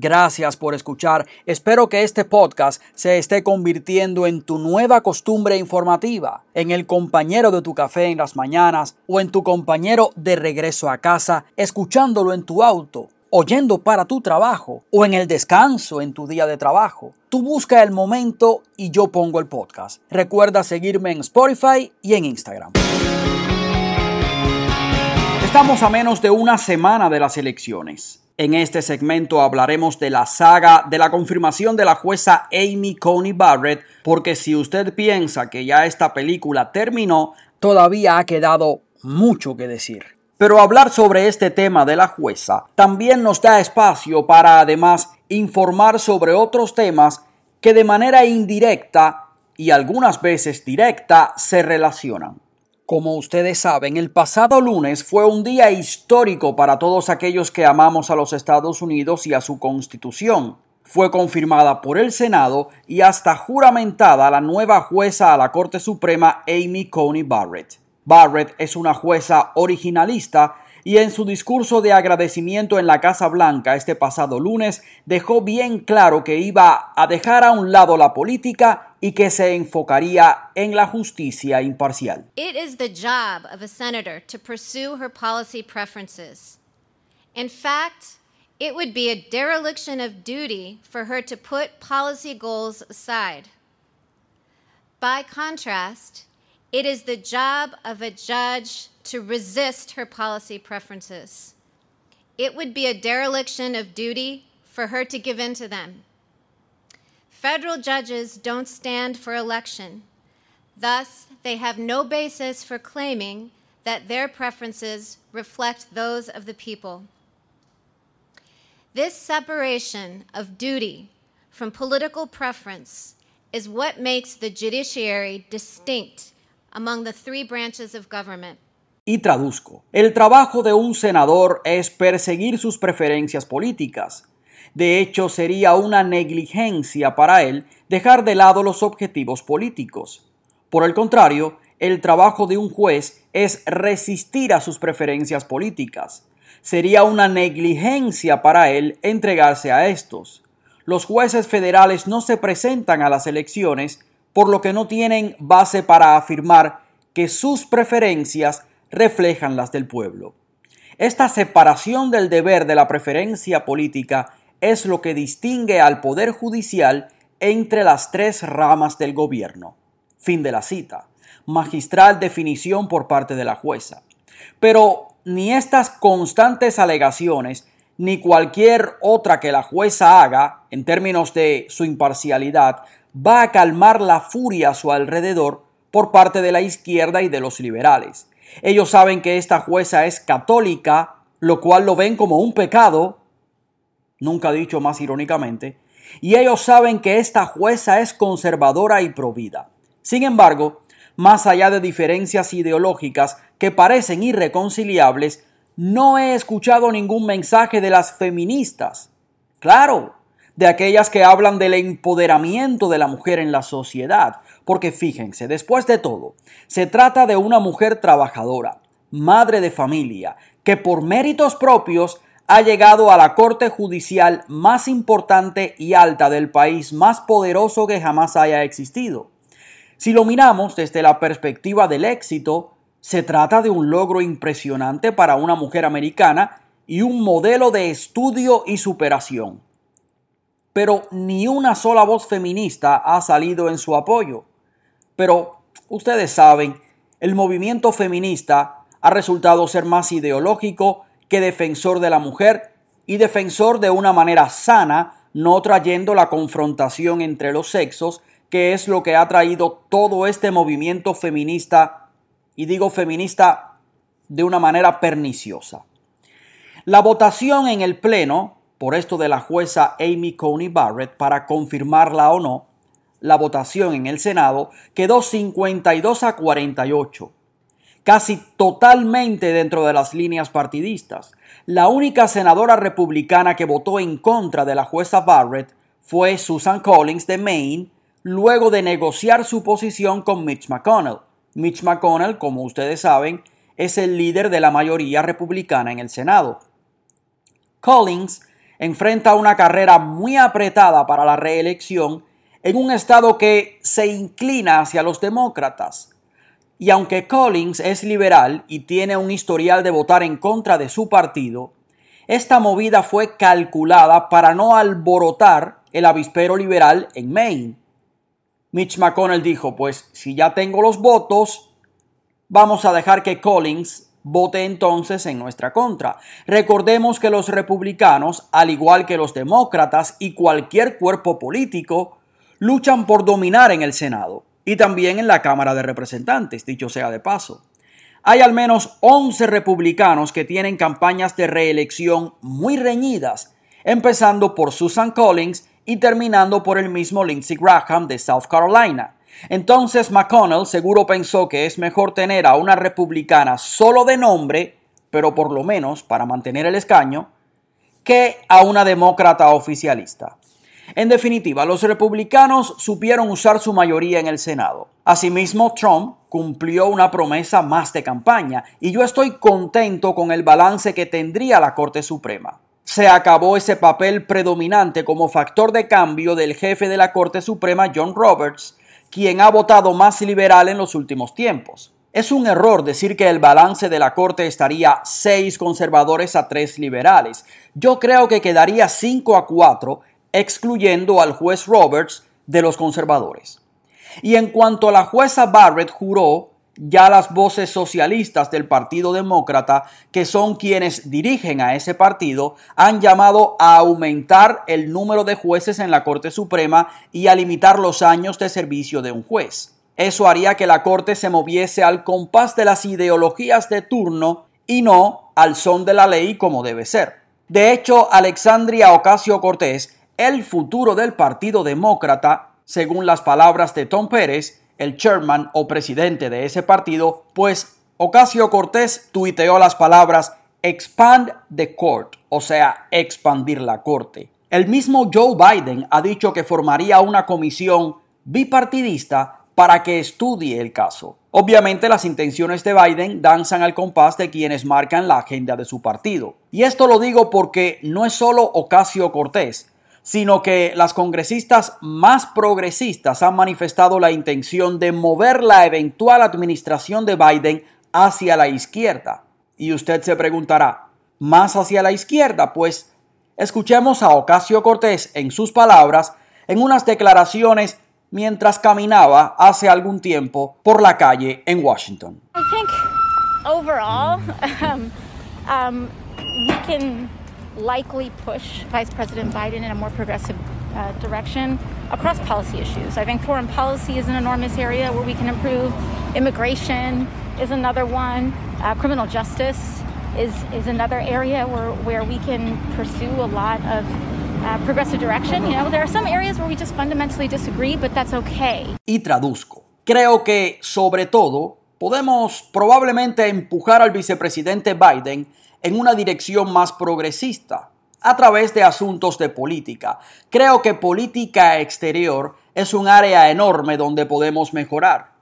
Gracias por escuchar. Espero que este podcast se esté convirtiendo en tu nueva costumbre informativa, en el compañero de tu café en las mañanas o en tu compañero de regreso a casa, escuchándolo en tu auto, oyendo para tu trabajo o en el descanso en tu día de trabajo. Tú busca el momento y yo pongo el podcast. Recuerda seguirme en Spotify y en Instagram. Estamos a menos de una semana de las elecciones. En este segmento hablaremos de la saga de la confirmación de la jueza Amy Coney Barrett, porque si usted piensa que ya esta película terminó, todavía ha quedado mucho que decir. Pero hablar sobre este tema de la jueza también nos da espacio para además informar sobre otros temas que de manera indirecta y algunas veces directa se relacionan. Como ustedes saben, el pasado lunes fue un día histórico para todos aquellos que amamos a los Estados Unidos y a su constitución. Fue confirmada por el Senado y hasta juramentada la nueva jueza a la Corte Suprema Amy Coney Barrett. Barrett es una jueza originalista y en su discurso de agradecimiento en la Casa Blanca este pasado lunes dejó bien claro que iba a dejar a un lado la política y que se enfocaría en la justicia imparcial. It is the job of a senator to pursue her policy preferences. In fact, it would be a dereliction of duty for her to put policy goals aside. By contrast, it is the job of a judge to resist her policy preferences. It would be a dereliction of duty for her to give in to them. Federal judges don't stand for election. Thus, they have no basis for claiming that their preferences reflect those of the people. This separation of duty from political preference is what makes the judiciary distinct among the three branches of government. Y traduzco, el trabajo de un senador es perseguir sus preferencias políticas. De hecho, sería una negligencia para él dejar de lado los objetivos políticos. Por el contrario, el trabajo de un juez es resistir a sus preferencias políticas. Sería una negligencia para él entregarse a estos. Los jueces federales no se presentan a las elecciones, por lo que no tienen base para afirmar que sus preferencias reflejan las del pueblo. Esta separación del deber de la preferencia política es lo que distingue al Poder Judicial entre las tres ramas del gobierno. Fin de la cita. Magistral definición por parte de la jueza. Pero ni estas constantes alegaciones, ni cualquier otra que la jueza haga, en términos de su imparcialidad, va a calmar la furia a su alrededor por parte de la izquierda y de los liberales. Ellos saben que esta jueza es católica, lo cual lo ven como un pecado, nunca dicho más irónicamente, y ellos saben que esta jueza es conservadora y provida. Sin embargo, más allá de diferencias ideológicas que parecen irreconciliables, no he escuchado ningún mensaje de las feministas. Claro, de aquellas que hablan del empoderamiento de la mujer en la sociedad, porque fíjense, después de todo, se trata de una mujer trabajadora, madre de familia, que por méritos propios ha llegado a la corte judicial más importante y alta del país, más poderoso que jamás haya existido. Si lo miramos desde la perspectiva del éxito, se trata de un logro impresionante para una mujer americana y un modelo de estudio y superación pero ni una sola voz feminista ha salido en su apoyo. Pero ustedes saben, el movimiento feminista ha resultado ser más ideológico que defensor de la mujer y defensor de una manera sana, no trayendo la confrontación entre los sexos, que es lo que ha traído todo este movimiento feminista, y digo feminista de una manera perniciosa. La votación en el Pleno por esto de la jueza Amy Coney Barrett para confirmarla o no, la votación en el Senado quedó 52 a 48, casi totalmente dentro de las líneas partidistas. La única senadora republicana que votó en contra de la jueza Barrett fue Susan Collins de Maine, luego de negociar su posición con Mitch McConnell. Mitch McConnell, como ustedes saben, es el líder de la mayoría republicana en el Senado. Collins enfrenta una carrera muy apretada para la reelección en un estado que se inclina hacia los demócratas. Y aunque Collins es liberal y tiene un historial de votar en contra de su partido, esta movida fue calculada para no alborotar el avispero liberal en Maine. Mitch McConnell dijo, pues si ya tengo los votos, vamos a dejar que Collins vote entonces en nuestra contra. Recordemos que los republicanos, al igual que los demócratas y cualquier cuerpo político, luchan por dominar en el Senado y también en la Cámara de Representantes, dicho sea de paso. Hay al menos 11 republicanos que tienen campañas de reelección muy reñidas, empezando por Susan Collins y terminando por el mismo Lindsey Graham de South Carolina. Entonces McConnell seguro pensó que es mejor tener a una republicana solo de nombre, pero por lo menos para mantener el escaño, que a una demócrata oficialista. En definitiva, los republicanos supieron usar su mayoría en el Senado. Asimismo, Trump cumplió una promesa más de campaña y yo estoy contento con el balance que tendría la Corte Suprema. Se acabó ese papel predominante como factor de cambio del jefe de la Corte Suprema, John Roberts, quien ha votado más liberal en los últimos tiempos. Es un error decir que el balance de la Corte estaría seis conservadores a tres liberales. Yo creo que quedaría 5 a 4 excluyendo al juez Roberts de los conservadores. Y en cuanto a la jueza Barrett juró, ya las voces socialistas del Partido Demócrata, que son quienes dirigen a ese partido, han llamado a aumentar el número de jueces en la Corte Suprema y a limitar los años de servicio de un juez. Eso haría que la Corte se moviese al compás de las ideologías de turno y no al son de la ley como debe ser. De hecho, Alexandria Ocasio Cortés el futuro del Partido Demócrata, según las palabras de Tom Pérez, el chairman o presidente de ese partido, pues Ocasio Cortés tuiteó las palabras expand the court, o sea, expandir la corte. El mismo Joe Biden ha dicho que formaría una comisión bipartidista para que estudie el caso. Obviamente las intenciones de Biden danzan al compás de quienes marcan la agenda de su partido. Y esto lo digo porque no es solo Ocasio Cortés, sino que las congresistas más progresistas han manifestado la intención de mover la eventual administración de Biden hacia la izquierda. Y usted se preguntará, ¿más hacia la izquierda? Pues escuchemos a Ocasio Cortés en sus palabras en unas declaraciones mientras caminaba hace algún tiempo por la calle en Washington. I think overall, um, um, likely push Vice President Biden in a more progressive uh, direction across policy issues. I think foreign policy is an enormous area where we can improve. Immigration is another one. Uh, criminal justice is, is another area where, where we can pursue a lot of uh, progressive direction. You know, there are some areas where we just fundamentally disagree, but that's okay. Y traduzco. Creo que, sobre todo, podemos probablemente empujar al vicepresidente Biden en una dirección más progresista a través de asuntos de política. Creo que política exterior es un área enorme donde podemos mejorar.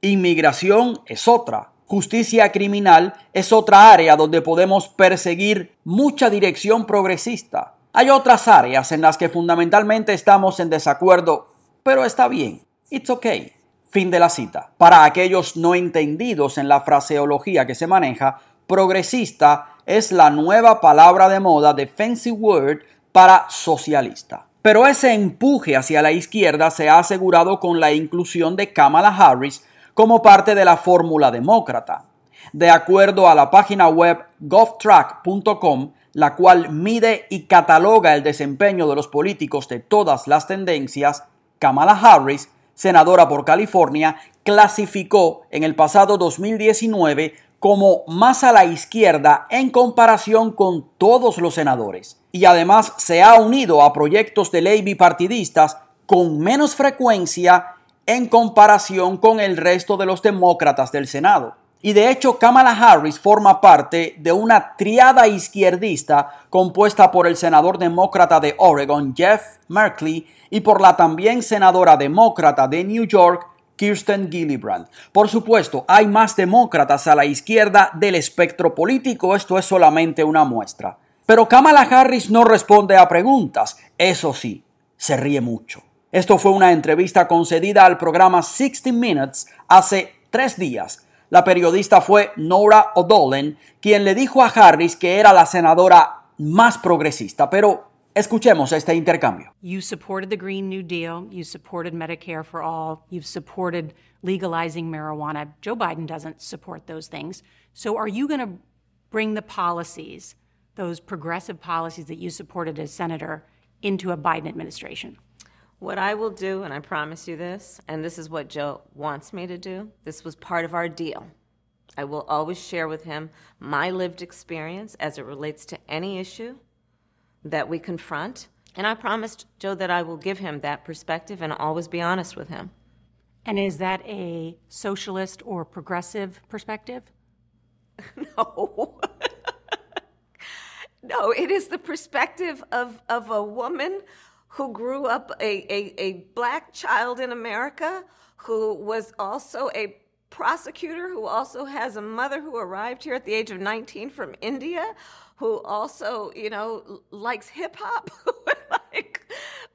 Inmigración es otra. Justicia criminal es otra área donde podemos perseguir mucha dirección progresista. Hay otras áreas en las que fundamentalmente estamos en desacuerdo, pero está bien. It's okay. Fin de la cita. Para aquellos no entendidos en la fraseología que se maneja, progresista es la nueva palabra de moda de fancy word para socialista. Pero ese empuje hacia la izquierda se ha asegurado con la inclusión de Kamala Harris como parte de la fórmula demócrata. De acuerdo a la página web govtrack.com, la cual mide y cataloga el desempeño de los políticos de todas las tendencias, Kamala Harris, senadora por California, clasificó en el pasado 2019 como más a la izquierda en comparación con todos los senadores. Y además se ha unido a proyectos de ley bipartidistas con menos frecuencia en comparación con el resto de los demócratas del Senado. Y de hecho, Kamala Harris forma parte de una triada izquierdista compuesta por el senador demócrata de Oregon, Jeff Merkley, y por la también senadora demócrata de New York, Kirsten Gillibrand. Por supuesto, hay más demócratas a la izquierda del espectro político, esto es solamente una muestra. Pero Kamala Harris no responde a preguntas, eso sí, se ríe mucho. Esto fue una entrevista concedida al programa 60 Minutes hace tres días. La periodista fue Nora O'Dolan, quien le dijo a Harris que era la senadora más progresista, pero escuchemos este intercambio. You supported the Green New Deal, you supported Medicare for all, you've supported legalizing marijuana. Joe Biden doesn't support those things. So are you going to bring the policies, those progressive policies that you supported as senator, into a Biden administration? What I will do, and I promise you this, and this is what Joe wants me to do, this was part of our deal. I will always share with him my lived experience as it relates to any issue that we confront. And I promised Joe that I will give him that perspective and always be honest with him. And is that a socialist or progressive perspective? No. no, it is the perspective of, of a woman who grew up a, a, a black child in America, who was also a prosecutor, who also has a mother who arrived here at the age of 19 from India, who also, you know, likes hip hop. like,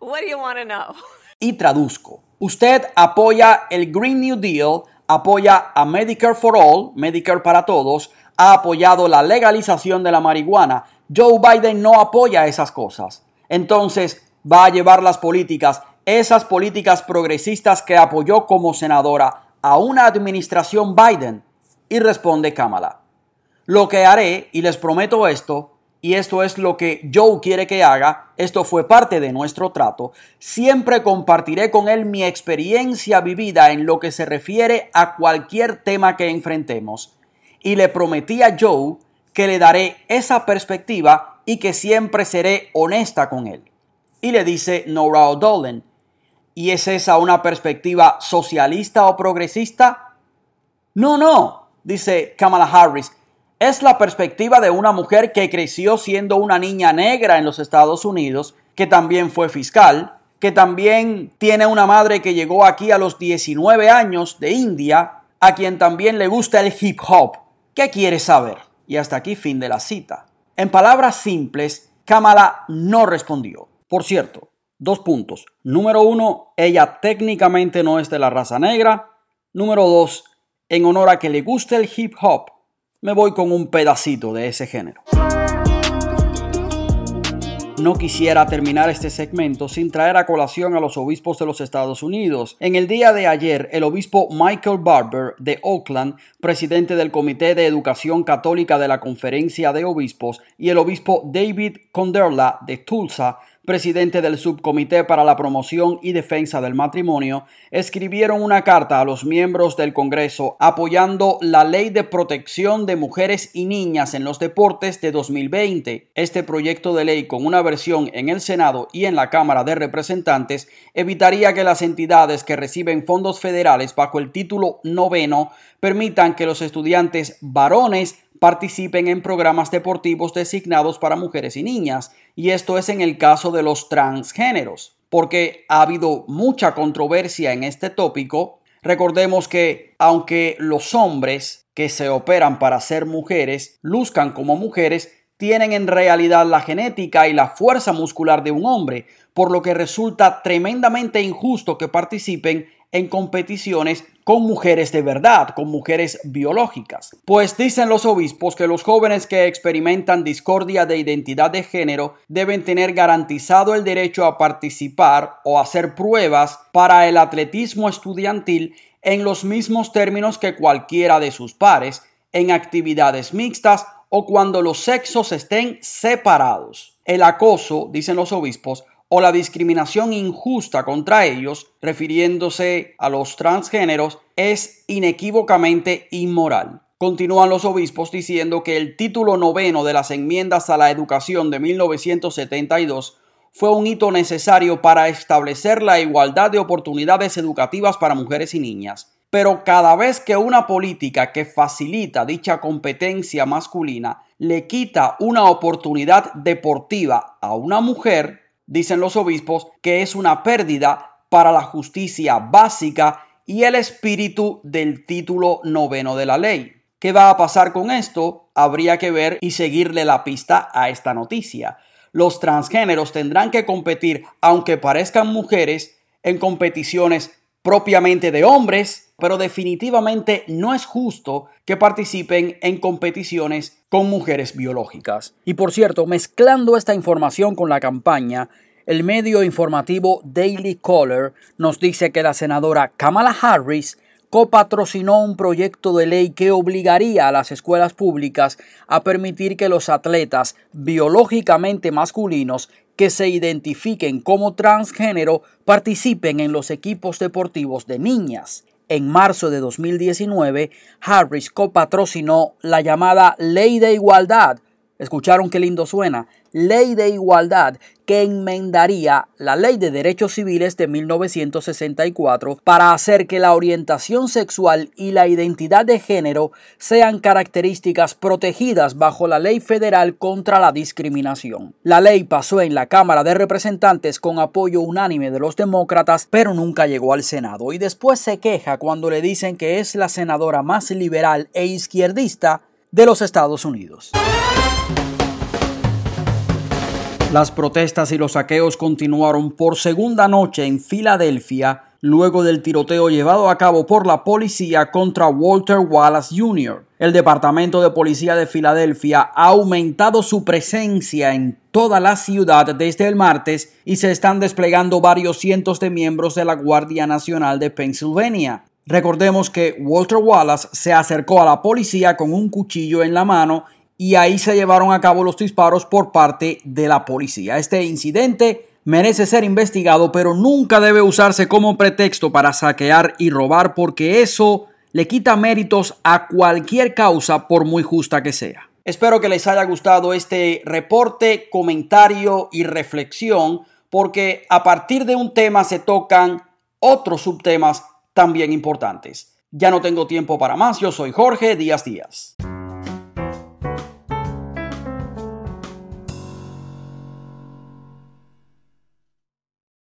what do you want to know? Y traduzco. Usted apoya el Green New Deal, apoya a Medicare for All, Medicare para todos, ha apoyado la legalización de la marihuana. Joe Biden no apoya esas cosas. Entonces, va a llevar las políticas, esas políticas progresistas que apoyó como senadora a una administración Biden? Y responde Kamala. Lo que haré, y les prometo esto, y esto es lo que Joe quiere que haga, esto fue parte de nuestro trato, siempre compartiré con él mi experiencia vivida en lo que se refiere a cualquier tema que enfrentemos. Y le prometí a Joe que le daré esa perspectiva y que siempre seré honesta con él. Y le dice Nora O'Dolan, ¿y es esa una perspectiva socialista o progresista? No, no, dice Kamala Harris, es la perspectiva de una mujer que creció siendo una niña negra en los Estados Unidos, que también fue fiscal, que también tiene una madre que llegó aquí a los 19 años de India, a quien también le gusta el hip hop. ¿Qué quiere saber? Y hasta aquí fin de la cita. En palabras simples, Kamala no respondió. Por cierto, dos puntos. Número uno, ella técnicamente no es de la raza negra. Número dos, en honor a que le guste el hip hop, me voy con un pedacito de ese género. No quisiera terminar este segmento sin traer a colación a los obispos de los Estados Unidos. En el día de ayer, el obispo Michael Barber de Oakland, presidente del Comité de Educación Católica de la Conferencia de Obispos, y el obispo David Conderla de Tulsa presidente del Subcomité para la Promoción y Defensa del Matrimonio, escribieron una carta a los miembros del Congreso apoyando la Ley de Protección de Mujeres y Niñas en los Deportes de 2020. Este proyecto de ley, con una versión en el Senado y en la Cámara de Representantes, evitaría que las entidades que reciben fondos federales bajo el título noveno permitan que los estudiantes varones participen en programas deportivos designados para mujeres y niñas, y esto es en el caso de los transgéneros, porque ha habido mucha controversia en este tópico. Recordemos que aunque los hombres que se operan para ser mujeres luzcan como mujeres, tienen en realidad la genética y la fuerza muscular de un hombre, por lo que resulta tremendamente injusto que participen en competiciones con mujeres de verdad, con mujeres biológicas. Pues dicen los obispos que los jóvenes que experimentan discordia de identidad de género deben tener garantizado el derecho a participar o hacer pruebas para el atletismo estudiantil en los mismos términos que cualquiera de sus pares, en actividades mixtas o cuando los sexos estén separados. El acoso, dicen los obispos, o la discriminación injusta contra ellos, refiriéndose a los transgéneros, es inequívocamente inmoral. Continúan los obispos diciendo que el título noveno de las enmiendas a la educación de 1972 fue un hito necesario para establecer la igualdad de oportunidades educativas para mujeres y niñas. Pero cada vez que una política que facilita dicha competencia masculina le quita una oportunidad deportiva a una mujer, dicen los obispos, que es una pérdida para la justicia básica y el espíritu del título noveno de la ley. ¿Qué va a pasar con esto? habría que ver y seguirle la pista a esta noticia. Los transgéneros tendrán que competir, aunque parezcan mujeres, en competiciones propiamente de hombres, pero definitivamente no es justo que participen en competiciones con mujeres biológicas. Y por cierto, mezclando esta información con la campaña, el medio informativo Daily Caller nos dice que la senadora Kamala Harris copatrocinó un proyecto de ley que obligaría a las escuelas públicas a permitir que los atletas biológicamente masculinos que se identifiquen como transgénero participen en los equipos deportivos de niñas. En marzo de 2019, Harris copatrocinó la llamada Ley de Igualdad. ¿Escucharon qué lindo suena? Ley de igualdad que enmendaría la Ley de Derechos Civiles de 1964 para hacer que la orientación sexual y la identidad de género sean características protegidas bajo la Ley Federal contra la Discriminación. La ley pasó en la Cámara de Representantes con apoyo unánime de los demócratas, pero nunca llegó al Senado y después se queja cuando le dicen que es la senadora más liberal e izquierdista de los Estados Unidos. Las protestas y los saqueos continuaron por segunda noche en Filadelfia luego del tiroteo llevado a cabo por la policía contra Walter Wallace Jr. El Departamento de Policía de Filadelfia ha aumentado su presencia en toda la ciudad desde el martes y se están desplegando varios cientos de miembros de la Guardia Nacional de Pennsylvania. Recordemos que Walter Wallace se acercó a la policía con un cuchillo en la mano y ahí se llevaron a cabo los disparos por parte de la policía. Este incidente merece ser investigado, pero nunca debe usarse como pretexto para saquear y robar porque eso le quita méritos a cualquier causa por muy justa que sea. Espero que les haya gustado este reporte, comentario y reflexión porque a partir de un tema se tocan otros subtemas también importantes. Ya no tengo tiempo para más, yo soy Jorge Díaz Díaz.